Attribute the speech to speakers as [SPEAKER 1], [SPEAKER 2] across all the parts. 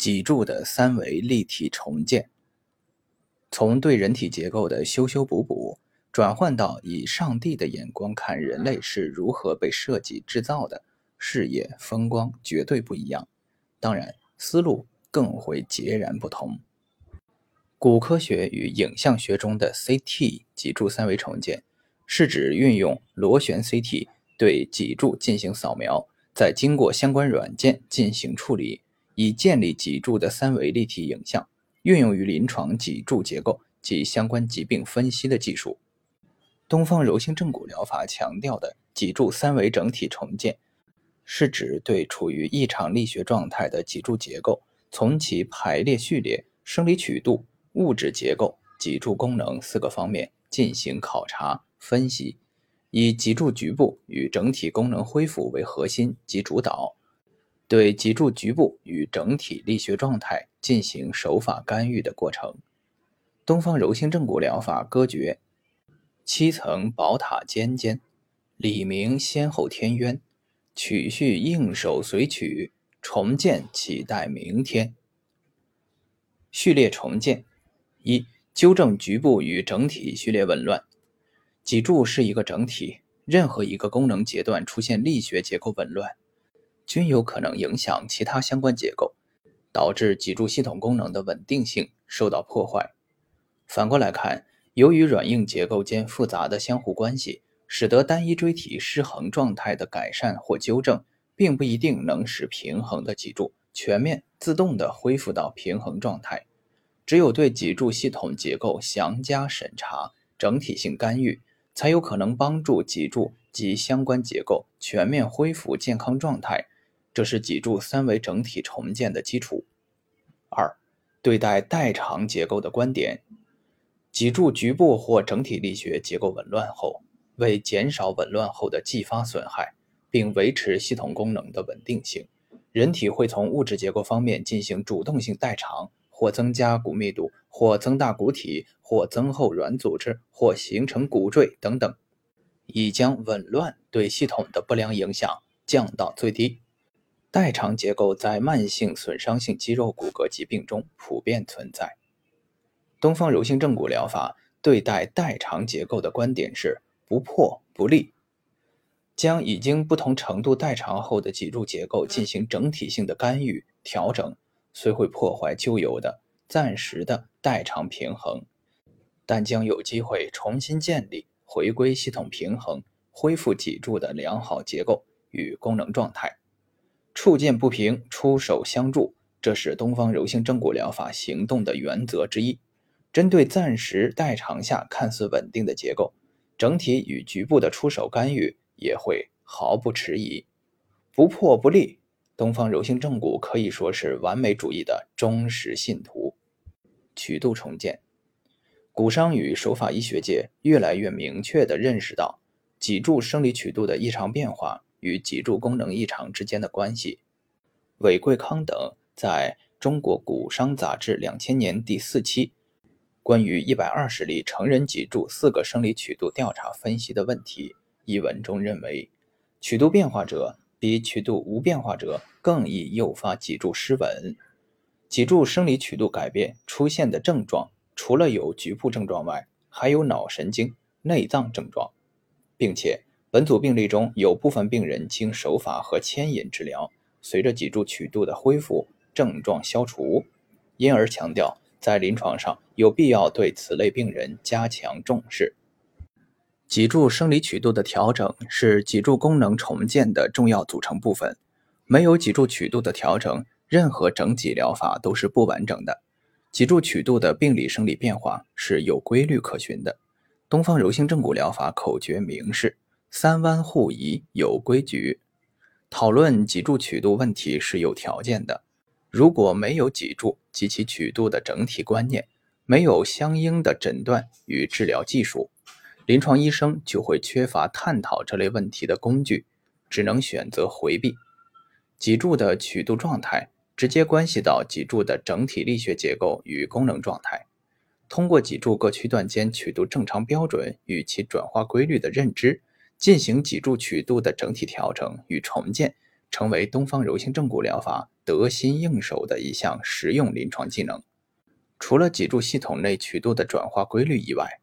[SPEAKER 1] 脊柱的三维立体重建，从对人体结构的修修补补，转换到以上帝的眼光看人类是如何被设计制造的，视野风光绝对不一样。当然，思路更会截然不同。骨科学与影像学中的 CT 脊柱三维重建，是指运用螺旋 CT 对脊柱进行扫描，再经过相关软件进行处理。以建立脊柱的三维立体影像，运用于临床脊柱结构及相关疾病分析的技术。东方柔性正骨疗法强调的脊柱三维整体重建，是指对处于异常力学状态的脊柱结构，从其排列序列、生理曲度、物质结构、脊柱功能四个方面进行考察分析，以脊柱局部与整体功能恢复为核心及主导。对脊柱局部与整体力学状态进行手法干预的过程。东方柔性正骨疗法歌诀：七层宝塔尖尖，李明先后天渊，曲序应手随曲，重建期待明天。序列重建：一、纠正局部与整体序列紊乱。脊柱是一个整体，任何一个功能阶段出现力学结构紊乱。均有可能影响其他相关结构，导致脊柱系统功能的稳定性受到破坏。反过来看，由于软硬结构间复杂的相互关系，使得单一椎体失衡状态的改善或纠正，并不一定能使平衡的脊柱全面自动地恢复到平衡状态。只有对脊柱系统结构详加审查、整体性干预，才有可能帮助脊柱及相关结构全面恢复健康状态。这是脊柱三维整体重建的基础。二、对待代偿结构的观点：脊柱局部或整体力学结构紊乱后，为减少紊乱后的继发损害，并维持系统功能的稳定性，人体会从物质结构方面进行主动性代偿，或增加骨密度，或增大骨体，或增厚软组织，或形成骨赘等等，以将紊乱对系统的不良影响降到最低。代偿结构在慢性损伤性肌肉骨骼疾病中普遍存在。东方柔性正骨疗法对待代偿结构的观点是不破不立，将已经不同程度代偿后的脊柱结构进行整体性的干预调整，虽会破坏旧有的暂时的代偿平衡，但将有机会重新建立、回归系统平衡，恢复脊柱的良好结构与功能状态。触键不平，出手相助，这是东方柔性正骨疗法行动的原则之一。针对暂时代偿下看似稳定的结构，整体与局部的出手干预也会毫不迟疑。不破不立，东方柔性正骨可以说是完美主义的忠实信徒。曲度重建，骨伤与手法医学界越来越明确地认识到脊柱生理曲度的异常变化。与脊柱功能异常之间的关系，韦贵康等在中国骨伤杂志两千年第四期关于一百二十例成人脊柱四个生理曲度调查分析的问题一文中认为，曲度变化者比曲度无变化者更易诱发脊柱失稳。脊柱生理曲度改变出现的症状，除了有局部症状外，还有脑神经、内脏症状，并且。本组病例中有部分病人经手法和牵引治疗，随着脊柱曲度的恢复，症状消除，因而强调在临床上有必要对此类病人加强重视。脊柱生理曲度的调整是脊柱功能重建的重要组成部分，没有脊柱曲度的调整，任何整脊疗法都是不完整的。脊柱曲度的病理生理变化是有规律可循的。东方柔性正骨疗法口诀明示。三弯互移有规矩，讨论脊柱曲度问题是有条件的。如果没有脊柱及其曲度的整体观念，没有相应的诊断与治疗技术，临床医生就会缺乏探讨这类问题的工具，只能选择回避。脊柱的曲度状态直接关系到脊柱的整体力学结构与功能状态。通过脊柱各区段间曲度正常标准与其转化规律的认知。进行脊柱曲度的整体调整与重建，成为东方柔性正骨疗法得心应手的一项实用临床技能。除了脊柱系统内曲度的转化规律以外，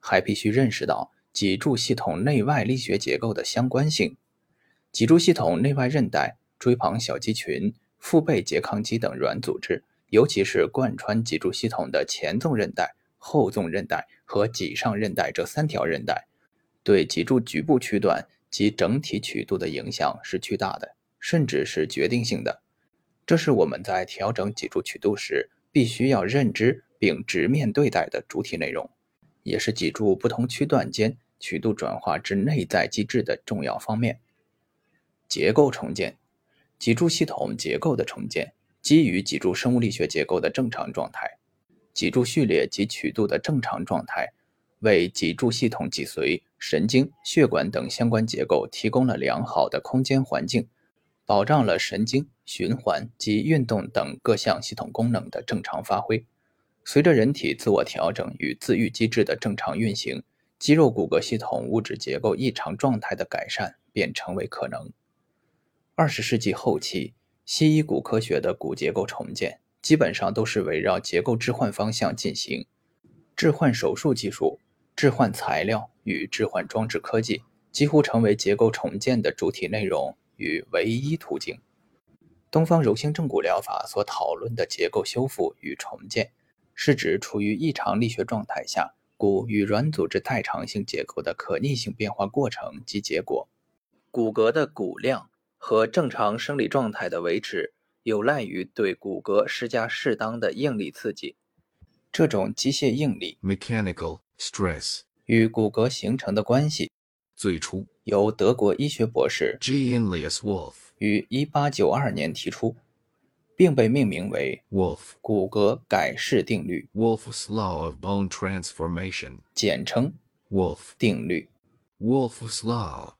[SPEAKER 1] 还必须认识到脊柱系统内外力学结构的相关性。脊柱系统内外韧带、椎旁小肌群、腹背拮抗肌等软组织，尤其是贯穿脊柱系统的前纵韧带、后纵韧带和脊上韧带这三条韧带，对脊柱局部区段及整体曲度的影响是巨大的，甚至是决定性的。这是我们在调整脊柱曲度时必须要认知并直面对待的主体内容，也是脊柱不同区段间曲度转化之内在机制的重要方面。结构重建，脊柱系统结构的重建基于脊柱生物力学结构的正常状态，脊柱序列及曲度的正常状态，为脊柱系统脊髓、神经、血管等相关结构提供了良好的空间环境，保障了神经、循环及运动等各项系统功能的正常发挥。随着人体自我调整与自愈机制的正常运行，肌肉骨骼系统物质结构异常状态的改善便成为可能。二十世纪后期，西医骨科学的骨结构重建基本上都是围绕结构置换方向进行。置换手术技术、置换材料与置换装置科技几乎成为结构重建的主体内容与唯一途径。东方柔性正骨疗法所讨论的结构修复与重建，是指处于异常力学状态下骨与软组织代偿性结构的可逆性变化过程及结果。骨骼的骨量。和正常生理状态的维持，有赖于对骨骼施加适当的应力刺激。这种机械应力
[SPEAKER 2] （mechanical stress）
[SPEAKER 1] 与骨骼形成的关系，
[SPEAKER 2] 最初
[SPEAKER 1] 由德国医学博士
[SPEAKER 2] Julius Wolf
[SPEAKER 1] 于1892年提出，并被命名为
[SPEAKER 2] Wolf
[SPEAKER 1] 骨骼改式定律
[SPEAKER 2] Wolf's law of bone transformation，
[SPEAKER 1] 简称
[SPEAKER 2] Wolf
[SPEAKER 1] 定律。
[SPEAKER 2] Wolf's law。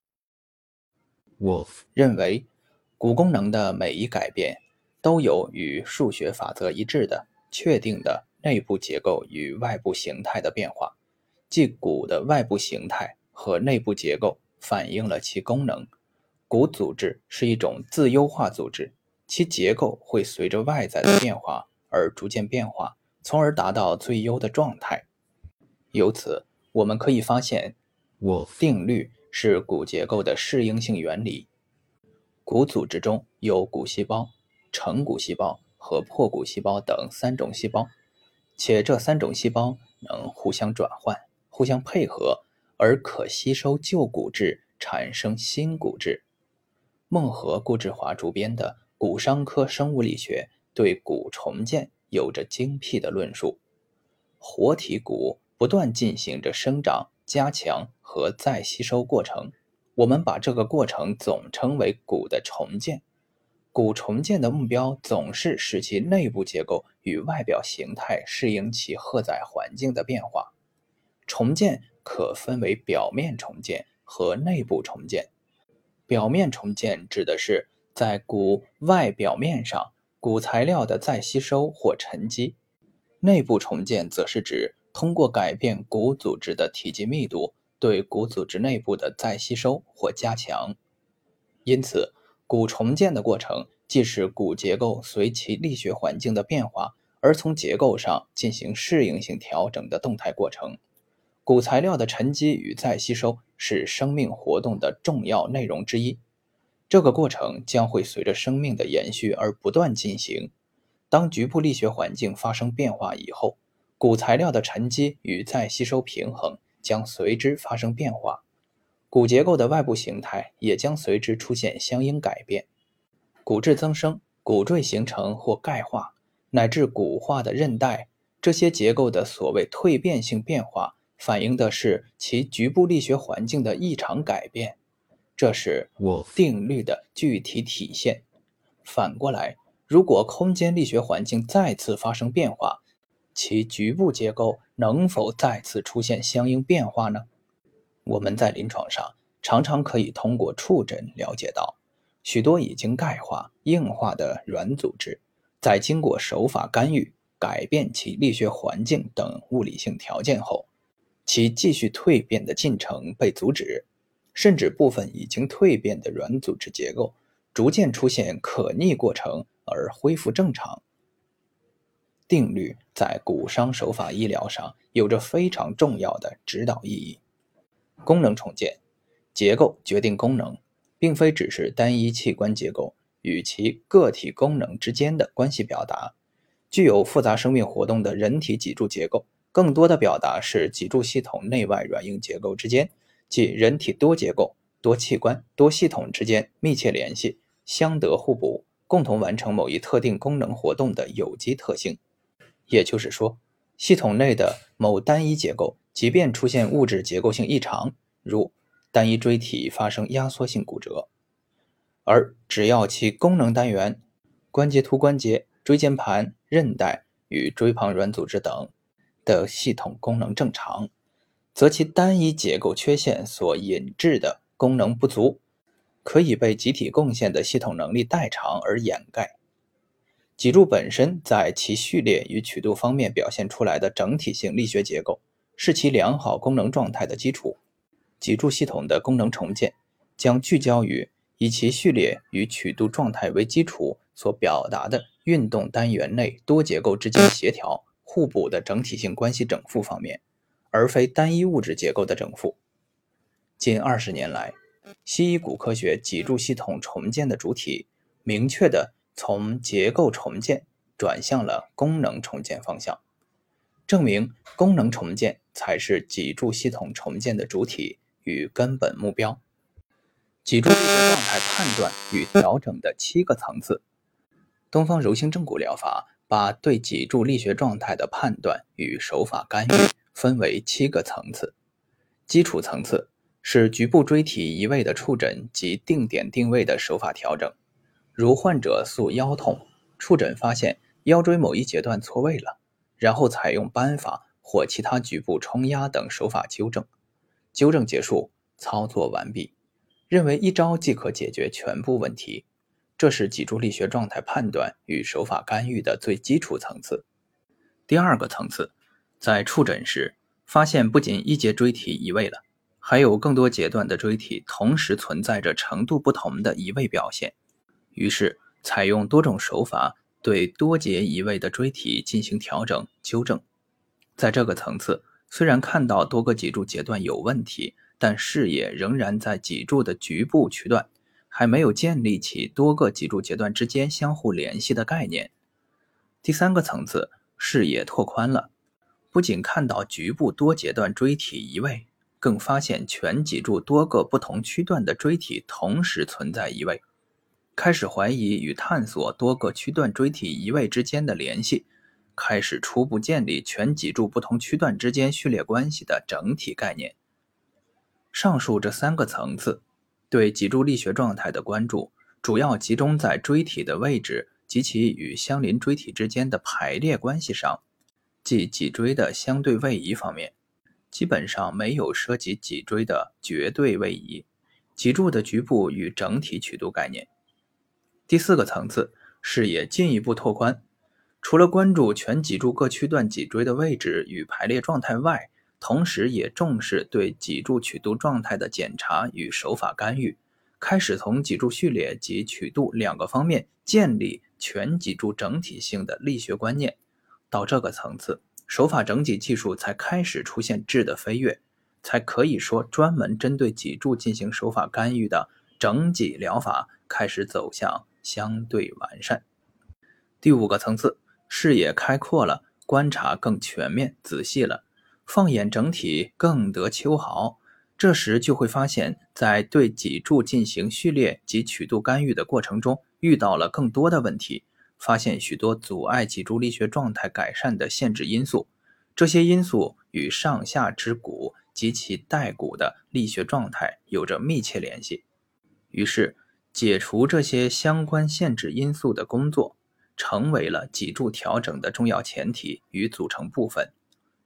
[SPEAKER 2] Wolf
[SPEAKER 1] 认为，骨功能的每一改变都有与数学法则一致的确定的内部结构与外部形态的变化，即骨的外部形态和内部结构反映了其功能。骨组织是一种自优化组织，其结构会随着外在的变化而逐渐变化，从而达到最优的状态。由此，我们可以发现
[SPEAKER 2] ，Wolf
[SPEAKER 1] 定律。是骨结构的适应性原理。骨组织中有骨细胞、成骨细胞和破骨细胞等三种细胞，且这三种细胞能互相转换、互相配合，而可吸收旧骨质，产生新骨质。孟和顾志华主编的《骨伤科生物力学》对骨重建有着精辟的论述。活体骨不断进行着生长。加强和再吸收过程，我们把这个过程总称为骨的重建。骨重建的目标总是使其内部结构与外表形态适应其荷载环境的变化。重建可分为表面重建和内部重建。表面重建指的是在骨外表面上骨材料的再吸收或沉积，内部重建则是指。通过改变骨组织的体积密度，对骨组织内部的再吸收或加强。因此，骨重建的过程既是骨结构随其力学环境的变化而从结构上进行适应性调整的动态过程。骨材料的沉积与再吸收是生命活动的重要内容之一。这个过程将会随着生命的延续而不断进行。当局部力学环境发生变化以后，骨材料的沉积与再吸收平衡将随之发生变化，骨结构的外部形态也将随之出现相应改变。骨质增生、骨赘形成或钙化，乃至骨化的韧带，这些结构的所谓蜕变性变化，反映的是其局部力学环境的异常改变，这是定律的具体体现。反过来，如果空间力学环境再次发生变化，其局部结构能否再次出现相应变化呢？我们在临床上常常可以通过触诊了解到，许多已经钙化、硬化的软组织，在经过手法干预、改变其力学环境等物理性条件后，其继续蜕变的进程被阻止，甚至部分已经蜕变的软组织结构逐渐出现可逆过程，而恢复正常。定律在骨伤手法医疗上有着非常重要的指导意义。功能重建，结构决定功能，并非只是单一器官结构与其个体功能之间的关系表达。具有复杂生命活动的人体脊柱结构，更多的表达是脊柱系统内外软硬结构之间，即人体多结构、多器官、多系统之间密切联系、相得互补，共同完成某一特定功能活动的有机特性。也就是说，系统内的某单一结构，即便出现物质结构性异常，如单一椎体发生压缩性骨折，而只要其功能单元——关节突关节、椎间盘、韧带与椎旁软组织等的系统功能正常，则其单一结构缺陷所引致的功能不足，可以被集体贡献的系统能力代偿而掩盖。脊柱本身在其序列与曲度方面表现出来的整体性力学结构，是其良好功能状态的基础。脊柱系统的功能重建将聚焦于以其序列与曲度状态为基础所表达的运动单元内多结构之间协调互补的整体性关系整复方面，而非单一物质结构的整复。近二十年来，西医骨科学脊柱系统重建的主体明确的。从结构重建转向了功能重建方向，证明功能重建才是脊柱系统重建的主体与根本目标。脊柱力学状态判断与调整的七个层次，东方柔性正骨疗法把对脊柱力学状态的判断与手法干预分为七个层次。基础层次是局部椎体移位的触诊及定点定位的手法调整。如患者诉腰痛，触诊发现腰椎某一节段错位了，然后采用扳法或其他局部冲压等手法纠正。纠正结束，操作完毕，认为一招即可解决全部问题。这是脊柱力学状态判断与手法干预的最基础层次。第二个层次，在触诊时发现不仅一节椎体移位了，还有更多节段的椎体同时存在着程度不同的移位表现。于是，采用多种手法对多节移位的椎体进行调整纠正。在这个层次，虽然看到多个脊柱节段有问题，但视野仍然在脊柱的局部区段，还没有建立起多个脊柱节段之间相互联系的概念。第三个层次，视野拓宽了，不仅看到局部多节段椎体移位，更发现全脊柱多个不同区段的椎体同时存在移位。开始怀疑与探索多个区段椎体移位之间的联系，开始初步建立全脊柱不同区段之间序列关系的整体概念。上述这三个层次对脊柱力学状态的关注，主要集中在椎体的位置及其与相邻椎体之间的排列关系上，即脊椎的相对位移方面，基本上没有涉及脊椎的绝对位移、脊柱的局部与整体曲度概念。第四个层次，视野进一步拓宽，除了关注全脊柱各区段脊椎的位置与排列状态外，同时也重视对脊柱曲度状态的检查与手法干预，开始从脊柱序列及曲度两个方面建立全脊柱整体性的力学观念。到这个层次，手法整体技术才开始出现质的飞跃，才可以说专门针对脊柱进行手法干预的整脊疗法开始走向。相对完善。第五个层次，视野开阔了，观察更全面仔细了，放眼整体更得秋毫。这时就会发现，在对脊柱进行序列及曲度干预的过程中，遇到了更多的问题，发现许多阻碍脊柱力学状态改善的限制因素。这些因素与上下肢骨及其带骨的力学状态有着密切联系。于是。解除这些相关限制因素的工作，成为了脊柱调整的重要前提与组成部分。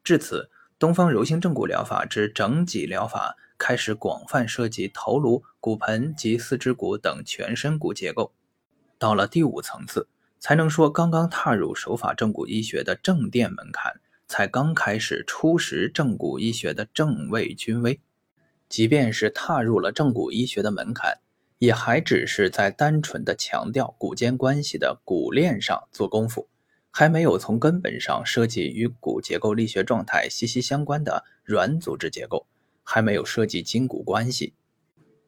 [SPEAKER 1] 至此，东方柔性正骨疗法之整脊疗法开始广泛涉及头颅、骨盆及四肢骨等全身骨结构。到了第五层次，才能说刚刚踏入手法正骨医学的正殿门槛，才刚开始初识正骨医学的正位君威。即便是踏入了正骨医学的门槛。也还只是在单纯的强调骨间关系的骨链上做功夫，还没有从根本上设计与骨结构力学状态息息相关的软组织结构，还没有设计筋骨关系。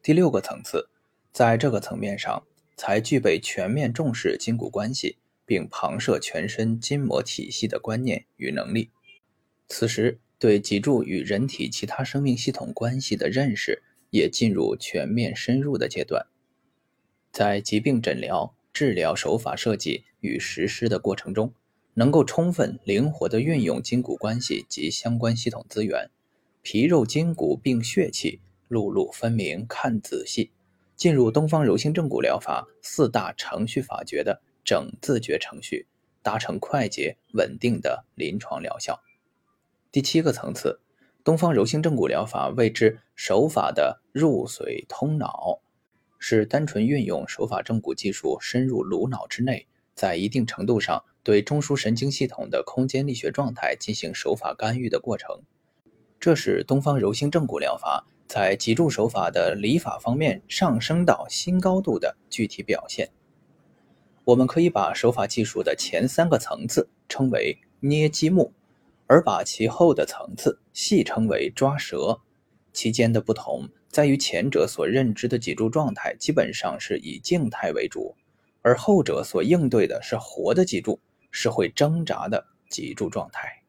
[SPEAKER 1] 第六个层次，在这个层面上才具备全面重视筋骨关系，并旁涉全身筋膜体系的观念与能力。此时，对脊柱与人体其他生命系统关系的认识也进入全面深入的阶段。在疾病诊疗、治疗手法设计与实施的过程中，能够充分灵活地运用筋骨关系及相关系统资源，皮肉筋骨并血气，路路分明，看仔细，进入东方柔性正骨疗法四大程序法诀的整自觉程序，达成快捷稳定的临床疗效。第七个层次，东方柔性正骨疗法谓之手法的入髓通脑，是单纯运用手法正骨技术深入颅脑之内，在一定程度上对中枢神经系统的空间力学状态进行手法干预的过程。这是东方柔性正骨疗法在脊柱手法的理法方面上升到新高度的具体表现。我们可以把手法技术的前三个层次称为捏积木。而把其后的层次戏称为抓舌，其间的不同在于前者所认知的脊柱状态基本上是以静态为主，而后者所应对的是活的脊柱，是会挣扎的脊柱状态。